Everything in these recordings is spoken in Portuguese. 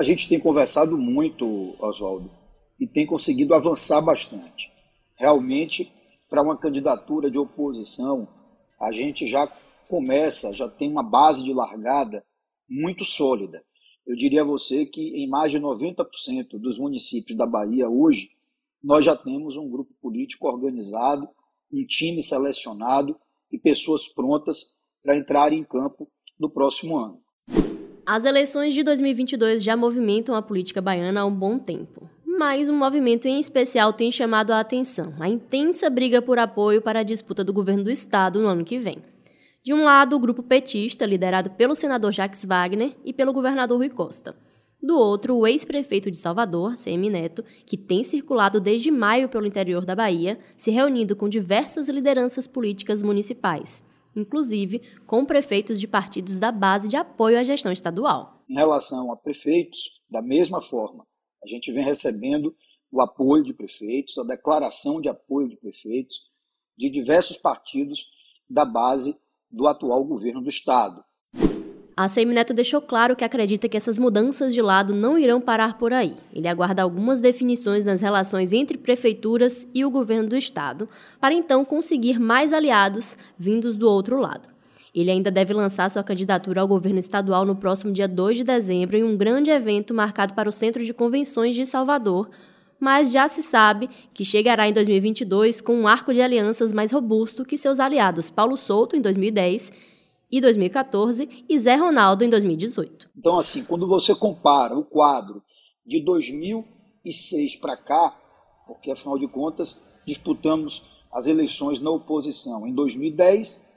A gente tem conversado muito, Oswaldo, e tem conseguido avançar bastante. Realmente, para uma candidatura de oposição, a gente já começa, já tem uma base de largada muito sólida. Eu diria a você que em mais de 90% dos municípios da Bahia hoje, nós já temos um grupo político organizado, um time selecionado e pessoas prontas para entrar em campo no próximo ano. As eleições de 2022 já movimentam a política baiana há um bom tempo. Mas um movimento em especial tem chamado a atenção: a intensa briga por apoio para a disputa do governo do estado no ano que vem. De um lado, o grupo petista, liderado pelo senador Jacques Wagner e pelo governador Rui Costa. Do outro, o ex-prefeito de Salvador, CM Neto, que tem circulado desde maio pelo interior da Bahia, se reunindo com diversas lideranças políticas municipais, inclusive com prefeitos de partidos da base de apoio à gestão estadual. Em relação a prefeitos, da mesma forma, a gente vem recebendo o apoio de prefeitos, a declaração de apoio de prefeitos de diversos partidos da base do atual governo do Estado. A Semineto deixou claro que acredita que essas mudanças de lado não irão parar por aí. Ele aguarda algumas definições nas relações entre prefeituras e o governo do estado, para então conseguir mais aliados vindos do outro lado. Ele ainda deve lançar sua candidatura ao governo estadual no próximo dia 2 de dezembro em um grande evento marcado para o Centro de Convenções de Salvador, mas já se sabe que chegará em 2022 com um arco de alianças mais robusto que seus aliados Paulo Souto, em 2010, e 2014 e Zé Ronaldo, em 2018. Então, assim, quando você compara o quadro de 2006 para cá, porque afinal de contas disputamos as eleições na oposição em 2010,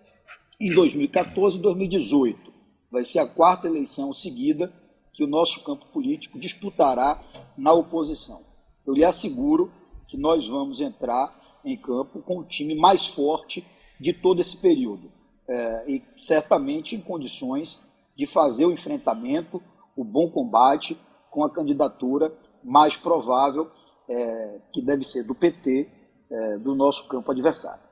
em 2014 e 2018. Vai ser a quarta eleição seguida que o nosso campo político disputará na oposição eu lhe asseguro que nós vamos entrar em campo com o time mais forte de todo esse período. É, e certamente em condições de fazer o enfrentamento, o bom combate com a candidatura mais provável, é, que deve ser do PT, é, do nosso campo adversário.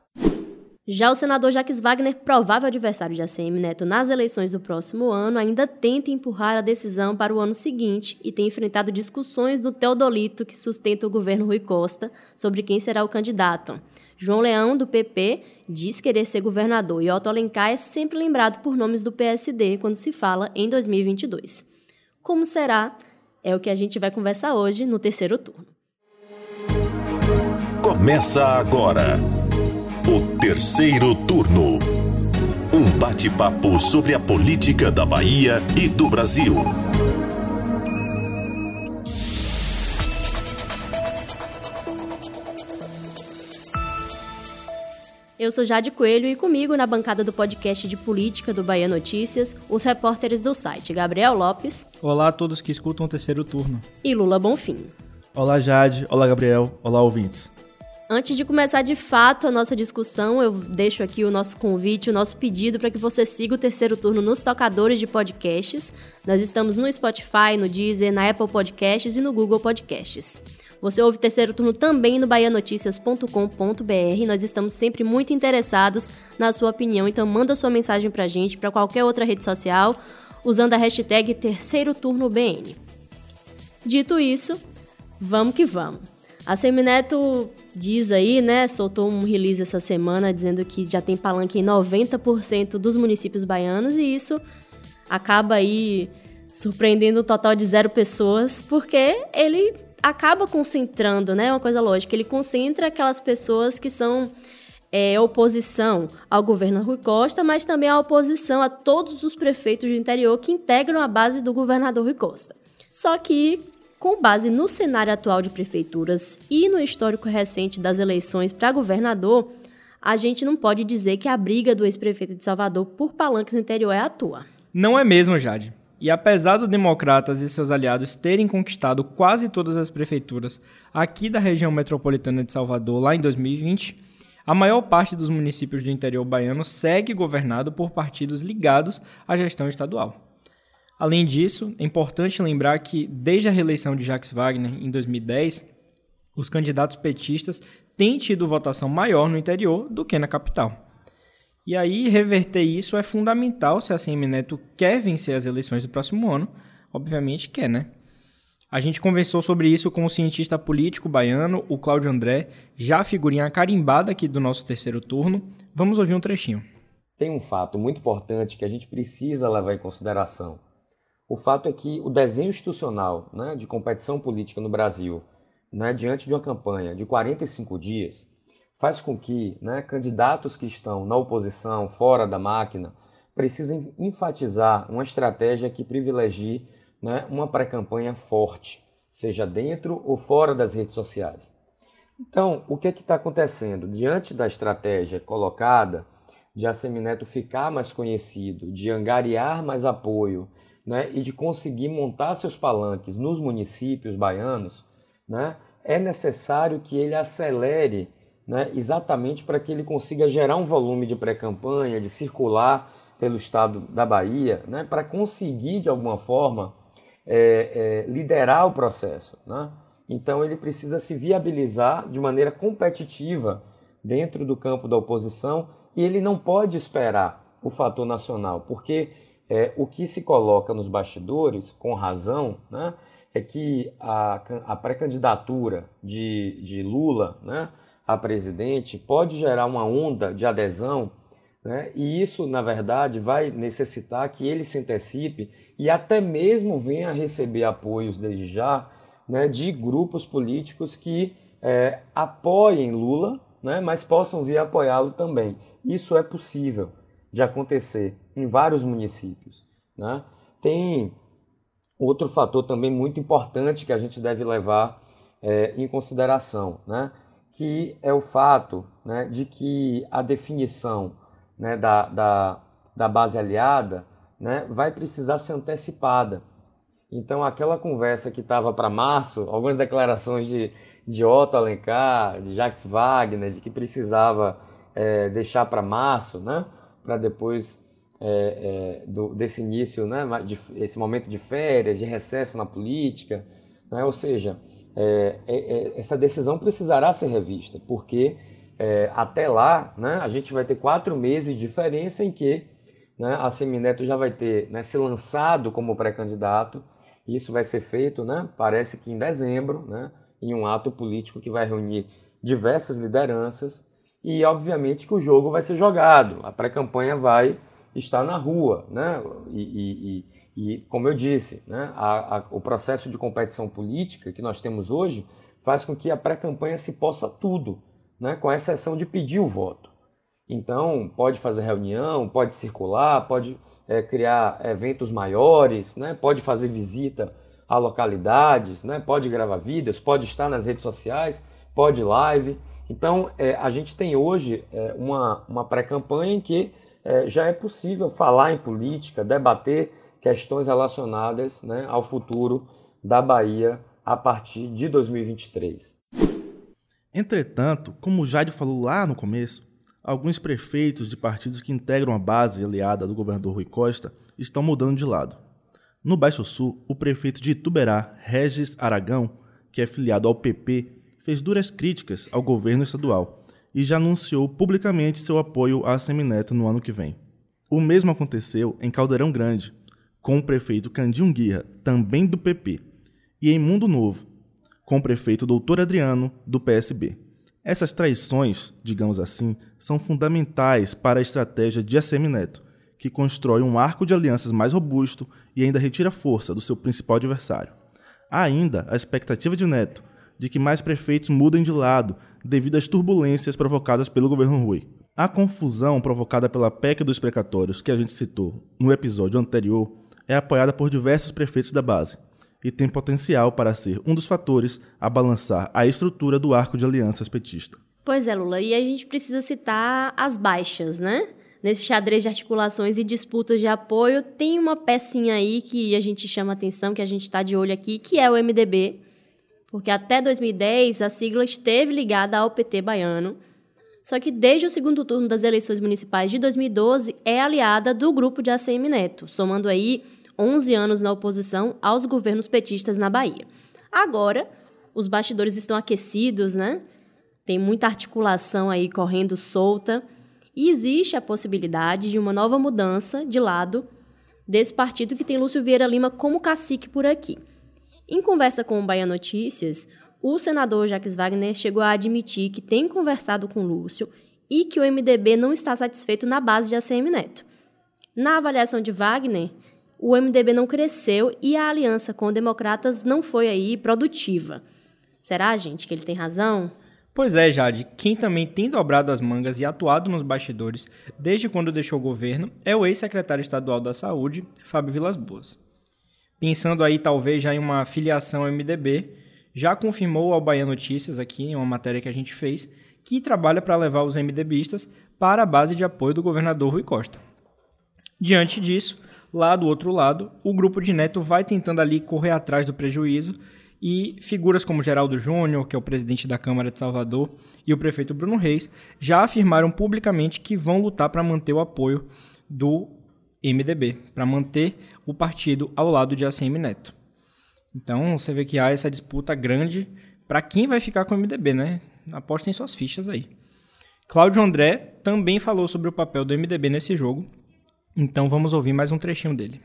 Já o senador Jacques Wagner, provável adversário de ACM Neto nas eleições do próximo ano, ainda tenta empurrar a decisão para o ano seguinte e tem enfrentado discussões do Teodolito, que sustenta o governo Rui Costa, sobre quem será o candidato. João Leão, do PP, diz querer ser governador e Otto Alencar é sempre lembrado por nomes do PSD quando se fala em 2022. Como será? É o que a gente vai conversar hoje no terceiro turno. Começa agora o terceiro turno. Um bate-papo sobre a política da Bahia e do Brasil. Eu sou Jade Coelho e comigo na bancada do podcast de política do Bahia Notícias, os repórteres do site Gabriel Lopes. Olá a todos que escutam o terceiro turno. E Lula Bonfim. Olá Jade, olá Gabriel, olá ouvintes. Antes de começar de fato a nossa discussão, eu deixo aqui o nosso convite, o nosso pedido para que você siga o terceiro turno nos tocadores de podcasts. Nós estamos no Spotify, no Deezer, na Apple Podcasts e no Google Podcasts. Você ouve terceiro turno também no baianoticias.com.br. Nós estamos sempre muito interessados na sua opinião, então manda sua mensagem para a gente para qualquer outra rede social usando a hashtag terceiro turno BN. Dito isso, vamos que vamos. A Semineto diz aí, né, soltou um release essa semana dizendo que já tem palanque em 90% dos municípios baianos e isso acaba aí surpreendendo o total de zero pessoas, porque ele acaba concentrando, né, uma coisa lógica, ele concentra aquelas pessoas que são é, oposição ao governo Rui Costa, mas também a oposição a todos os prefeitos do interior que integram a base do governador Rui Costa. Só que com base no cenário atual de prefeituras e no histórico recente das eleições para governador, a gente não pode dizer que a briga do ex-prefeito de Salvador por palanques no interior é à toa. Não é mesmo, Jade. E apesar dos democratas e seus aliados terem conquistado quase todas as prefeituras aqui da região metropolitana de Salvador lá em 2020, a maior parte dos municípios do interior baiano segue governado por partidos ligados à gestão estadual. Além disso, é importante lembrar que, desde a reeleição de Jacques Wagner em 2010, os candidatos petistas têm tido votação maior no interior do que na capital. E aí, reverter isso é fundamental se a CM Neto quer vencer as eleições do próximo ano. Obviamente quer, né? A gente conversou sobre isso com o cientista político baiano, o Cláudio André, já figurinha carimbada aqui do nosso terceiro turno. Vamos ouvir um trechinho. Tem um fato muito importante que a gente precisa levar em consideração. O fato é que o desenho institucional né, de competição política no Brasil, né, diante de uma campanha de 45 dias, faz com que né, candidatos que estão na oposição, fora da máquina, precisem enfatizar uma estratégia que privilegie né, uma pré-campanha forte, seja dentro ou fora das redes sociais. Então, o que é está acontecendo? Diante da estratégia colocada de a Semineto ficar mais conhecido, de angariar mais apoio né, e de conseguir montar seus palanques nos municípios baianos, né, é necessário que ele acelere né, exatamente para que ele consiga gerar um volume de pré-campanha, de circular pelo estado da Bahia, né, para conseguir de alguma forma é, é, liderar o processo. Né? Então ele precisa se viabilizar de maneira competitiva dentro do campo da oposição e ele não pode esperar o fator nacional, porque é, o que se coloca nos bastidores, com razão, né, é que a, a pré-candidatura de, de Lula né, a presidente pode gerar uma onda de adesão né? E isso, na verdade, vai necessitar que ele se antecipe e até mesmo venha a receber apoios desde já né, de grupos políticos que é, apoiem Lula, né, mas possam vir apoiá-lo também. Isso é possível de acontecer em vários municípios. Né? Tem outro fator também muito importante que a gente deve levar é, em consideração, né? que é o fato né, de que a definição né, da, da, da base aliada né, vai precisar ser antecipada. Então, aquela conversa que estava para março, algumas declarações de, de Otto Alencar, de Jacques Wagner, de que precisava é, deixar para março, né, para depois é, é, do, desse início, né, de, esse momento de férias, de recesso na política, né, ou seja, é, é, é, essa decisão precisará ser revista, porque é, até lá, né, a gente vai ter quatro meses de diferença em que né, a Semineto já vai ter né, se lançado como pré-candidato. Isso vai ser feito, né, parece que em dezembro, né, em um ato político que vai reunir diversas lideranças. E, obviamente, que o jogo vai ser jogado, a pré-campanha vai estar na rua. Né, e, e, e, e como eu disse, né, a, a, o processo de competição política que nós temos hoje faz com que a pré-campanha se possa tudo né, com exceção de pedir o voto. Então, pode fazer reunião, pode circular, pode é, criar eventos maiores, né, pode fazer visita a localidades, né, pode gravar vídeos, pode estar nas redes sociais, pode live. Então, é, a gente tem hoje é, uma, uma pré-campanha em que é, já é possível falar em política, debater questões relacionadas né, ao futuro da Bahia a partir de 2023. Entretanto, como o Jade falou lá no começo, alguns prefeitos de partidos que integram a base aliada do governador Rui Costa estão mudando de lado. No Baixo Sul, o prefeito de Ituberá, Regis Aragão, que é filiado ao PP, fez duras críticas ao governo estadual e já anunciou publicamente seu apoio à Semineto no ano que vem. O mesmo aconteceu em Caldeirão Grande, com o prefeito Candinho Guirra, também do PP, e em Mundo Novo, com o prefeito Doutor Adriano, do PSB. Essas traições, digamos assim, são fundamentais para a estratégia de Assemineto, que constrói um arco de alianças mais robusto e ainda retira força do seu principal adversário. Há ainda a expectativa de Neto de que mais prefeitos mudem de lado devido às turbulências provocadas pelo governo Rui. A confusão provocada pela PEC dos precatórios que a gente citou no episódio anterior é apoiada por diversos prefeitos da base, e tem potencial para ser um dos fatores a balançar a estrutura do arco de alianças petista. Pois é, Lula, e a gente precisa citar as baixas, né? Nesse xadrez de articulações e disputas de apoio, tem uma pecinha aí que a gente chama atenção, que a gente está de olho aqui, que é o MDB, porque até 2010 a sigla esteve ligada ao PT baiano, só que desde o segundo turno das eleições municipais de 2012 é aliada do grupo de ACM Neto, somando aí 11 anos na oposição aos governos petistas na Bahia. Agora, os bastidores estão aquecidos, né? Tem muita articulação aí correndo solta e existe a possibilidade de uma nova mudança de lado desse partido que tem Lúcio Vieira Lima como cacique por aqui. Em conversa com o Bahia Notícias, o senador Jacques Wagner chegou a admitir que tem conversado com Lúcio e que o MDB não está satisfeito na base de ACM Neto. Na avaliação de Wagner, o MDB não cresceu e a aliança com democratas não foi aí produtiva. Será, gente, que ele tem razão? Pois é, Jade. Quem também tem dobrado as mangas e atuado nos bastidores desde quando deixou o governo é o ex-secretário estadual da Saúde, Fábio Vilas Boas. Pensando aí talvez já em uma filiação MDB, já confirmou ao Bahia Notícias aqui em uma matéria que a gente fez que trabalha para levar os MDBistas para a base de apoio do governador Rui Costa. Diante disso, lá do outro lado, o grupo de Neto vai tentando ali correr atrás do prejuízo e figuras como Geraldo Júnior, que é o presidente da Câmara de Salvador, e o prefeito Bruno Reis já afirmaram publicamente que vão lutar para manter o apoio do MDB, para manter o partido ao lado de ACM Neto. Então você vê que há essa disputa grande para quem vai ficar com o MDB, né? Apostem suas fichas aí. Cláudio André também falou sobre o papel do MDB nesse jogo, então vamos ouvir mais um trechinho dele.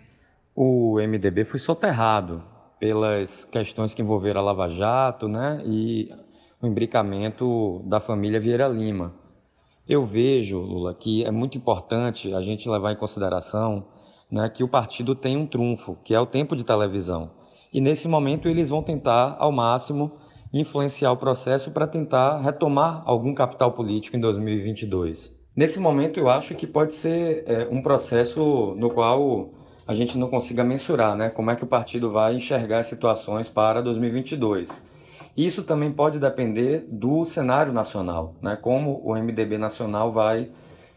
O MDB foi soterrado pelas questões que envolveram a Lava Jato né, e o imbricamento da família Vieira Lima. Eu vejo, Lula, que é muito importante a gente levar em consideração né, que o partido tem um trunfo, que é o tempo de televisão. E nesse momento eles vão tentar, ao máximo, influenciar o processo para tentar retomar algum capital político em 2022. Nesse momento, eu acho que pode ser é, um processo no qual a gente não consiga mensurar, né? Como é que o partido vai enxergar as situações para 2022. Isso também pode depender do cenário nacional, né? Como o MDB nacional vai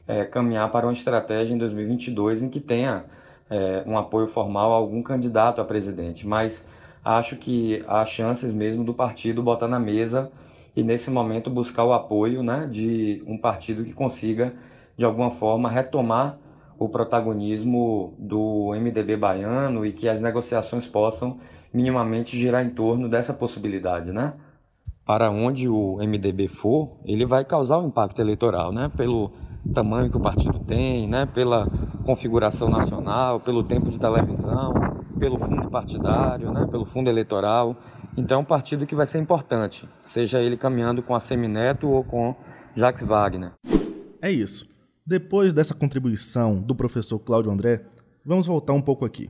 é, caminhar para uma estratégia em 2022 em que tenha é, um apoio formal a algum candidato a presidente. Mas acho que há chances mesmo do partido botar na mesa e nesse momento buscar o apoio né, de um partido que consiga, de alguma forma, retomar o protagonismo do MDB baiano e que as negociações possam minimamente girar em torno dessa possibilidade, né? Para onde o MDB for, ele vai causar um impacto eleitoral, né? Pelo tamanho que o partido tem, né? Pela configuração nacional, pelo tempo de televisão, pelo fundo partidário, né? Pelo fundo eleitoral. Então, é um partido que vai ser importante, seja ele caminhando com a Semineto ou com Jacques Wagner. É isso. Depois dessa contribuição do professor Cláudio André, vamos voltar um pouco aqui.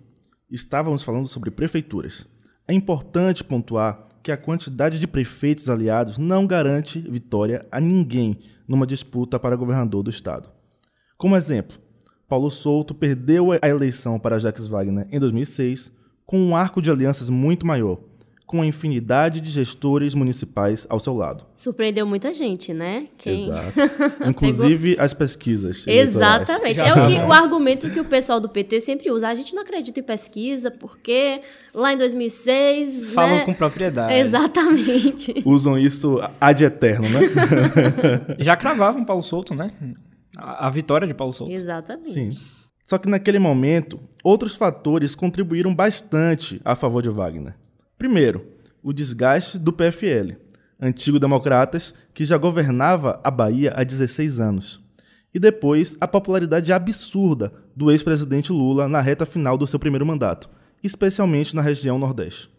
Estávamos falando sobre prefeituras. É importante pontuar que a quantidade de prefeitos aliados não garante vitória a ninguém numa disputa para governador do estado. Como exemplo, Paulo Souto perdeu a eleição para Jacques Wagner em 2006 com um arco de alianças muito maior, com a infinidade de gestores municipais ao seu lado. Surpreendeu muita gente, né? Quem... Exato. Inclusive as pesquisas. Exatamente. É o, que, o argumento que o pessoal do PT sempre usa. A gente não acredita em pesquisa porque lá em 2006. Falam né? com propriedade. Exatamente. Usam isso ad eterno, né? Já cravavam Paulo Souto, né? A, a vitória de Paulo Souto. Exatamente. Sim. Só que naquele momento, outros fatores contribuíram bastante a favor de Wagner. Primeiro, o desgaste do PFL, antigo Democratas, que já governava a Bahia há 16 anos. E depois, a popularidade absurda do ex-presidente Lula na reta final do seu primeiro mandato, especialmente na região Nordeste.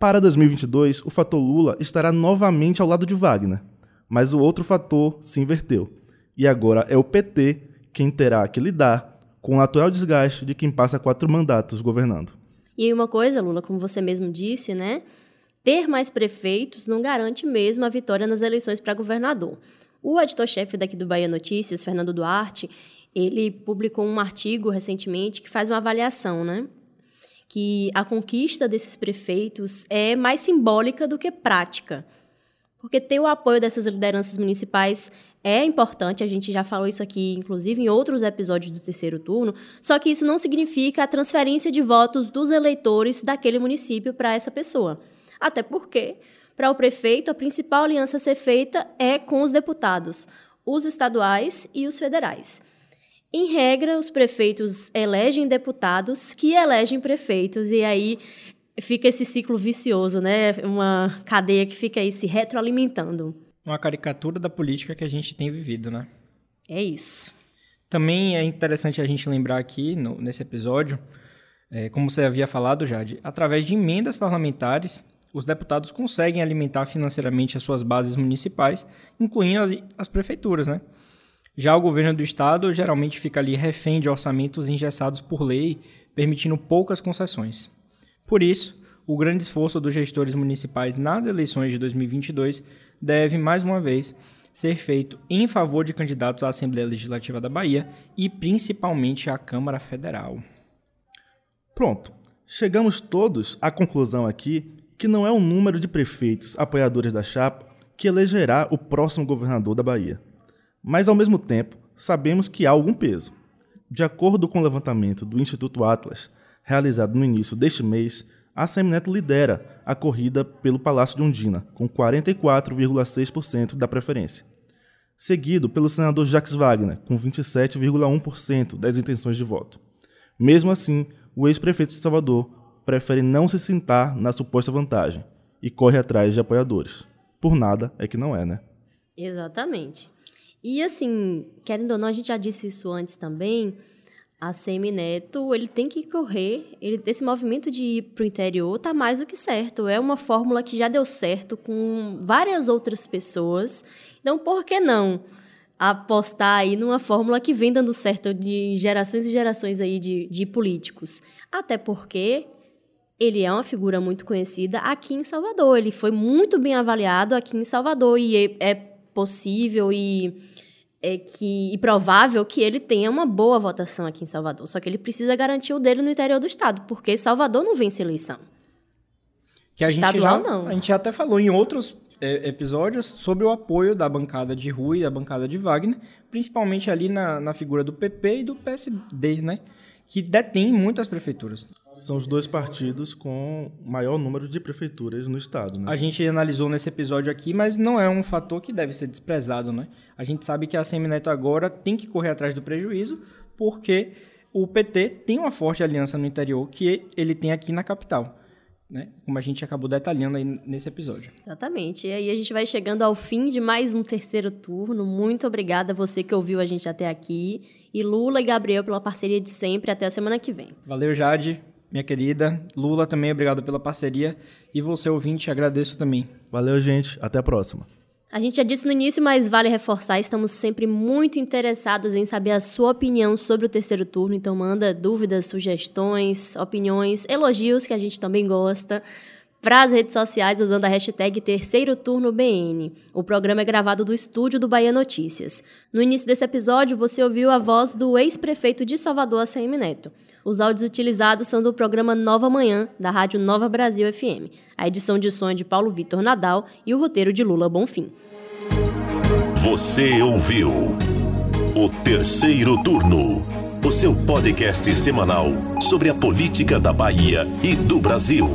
Para 2022, o fator Lula estará novamente ao lado de Wagner, mas o outro fator se inverteu. E agora é o PT quem terá que lidar com o natural desgaste de quem passa quatro mandatos governando. E uma coisa, Lula, como você mesmo disse, né? Ter mais prefeitos não garante mesmo a vitória nas eleições para governador. O editor-chefe daqui do Bahia Notícias, Fernando Duarte, ele publicou um artigo recentemente que faz uma avaliação, né? Que a conquista desses prefeitos é mais simbólica do que prática. Porque ter o apoio dessas lideranças municipais é importante, a gente já falou isso aqui, inclusive, em outros episódios do terceiro turno, só que isso não significa a transferência de votos dos eleitores daquele município para essa pessoa. Até porque, para o prefeito, a principal aliança a ser feita é com os deputados, os estaduais e os federais. Em regra, os prefeitos elegem deputados que elegem prefeitos, e aí fica esse ciclo vicioso, né? Uma cadeia que fica aí se retroalimentando uma caricatura da política que a gente tem vivido, né? É isso. Também é interessante a gente lembrar aqui, no, nesse episódio, É, como você havia falado, Jade, através de emendas parlamentares, os deputados conseguem alimentar financeiramente as suas bases municipais, incluindo as, as prefeituras, né? Já o governo do estado geralmente fica ali refém de orçamentos engessados por lei, permitindo poucas concessões. Por isso, o grande esforço dos gestores municipais nas eleições de 2022 deve, mais uma vez, ser feito em favor de candidatos à Assembleia Legislativa da Bahia e principalmente à Câmara Federal. Pronto. Chegamos todos à conclusão aqui que não é o número de prefeitos apoiadores da chapa que elegerá o próximo governador da Bahia. Mas, ao mesmo tempo, sabemos que há algum peso. De acordo com o levantamento do Instituto Atlas, realizado no início deste mês, a Semineto lidera a corrida pelo Palácio de Undina, com 44,6% da preferência, seguido pelo senador Jacques Wagner, com 27,1% das intenções de voto. Mesmo assim, o ex-prefeito de Salvador prefere não se sentar na suposta vantagem e corre atrás de apoiadores. Por nada é que não é, né? Exatamente. E assim, querendo ou não, a gente já disse isso antes também, a Semineto, ele tem que correr, ele, esse movimento de ir para o interior tá mais do que certo. É uma fórmula que já deu certo com várias outras pessoas. Então, por que não apostar aí numa fórmula que vem dando certo de gerações e gerações aí de, de políticos? Até porque ele é uma figura muito conhecida aqui em Salvador. Ele foi muito bem avaliado aqui em Salvador e é, é possível e é que, e provável que ele tenha uma boa votação aqui em Salvador. Só que ele precisa garantir o dele no interior do estado, porque Salvador não vence eleição. Que a Estadual, gente já, não. A gente já até falou em outros é, episódios sobre o apoio da bancada de Rui e da bancada de Wagner, principalmente ali na, na figura do PP e do PSD, né? Que detém muitas prefeituras. São os dois partidos com maior número de prefeituras no estado. Né? A gente analisou nesse episódio aqui, mas não é um fator que deve ser desprezado. Né? A gente sabe que a Semineto agora tem que correr atrás do prejuízo, porque o PT tem uma forte aliança no interior que ele tem aqui na capital. Né? Como a gente acabou detalhando aí nesse episódio. Exatamente. E aí a gente vai chegando ao fim de mais um terceiro turno. Muito obrigada a você que ouviu a gente até aqui. E Lula e Gabriel pela parceria de sempre. Até a semana que vem. Valeu, Jade minha querida. Lula também, obrigado pela parceria. E você, ouvinte, agradeço também. Valeu, gente. Até a próxima. A gente já disse no início, mas vale reforçar, estamos sempre muito interessados em saber a sua opinião sobre o terceiro turno, então manda dúvidas, sugestões, opiniões, elogios, que a gente também gosta para as redes sociais usando a hashtag Terceiro Turno BN. O programa é gravado do estúdio do Bahia Notícias. No início desse episódio, você ouviu a voz do ex-prefeito de Salvador, ACM Neto. Os áudios utilizados são do programa Nova Manhã, da Rádio Nova Brasil FM. A edição de som é de Paulo Vitor Nadal e o roteiro de Lula Bonfim. Você ouviu o Terceiro Turno, o seu podcast semanal sobre a política da Bahia e do Brasil.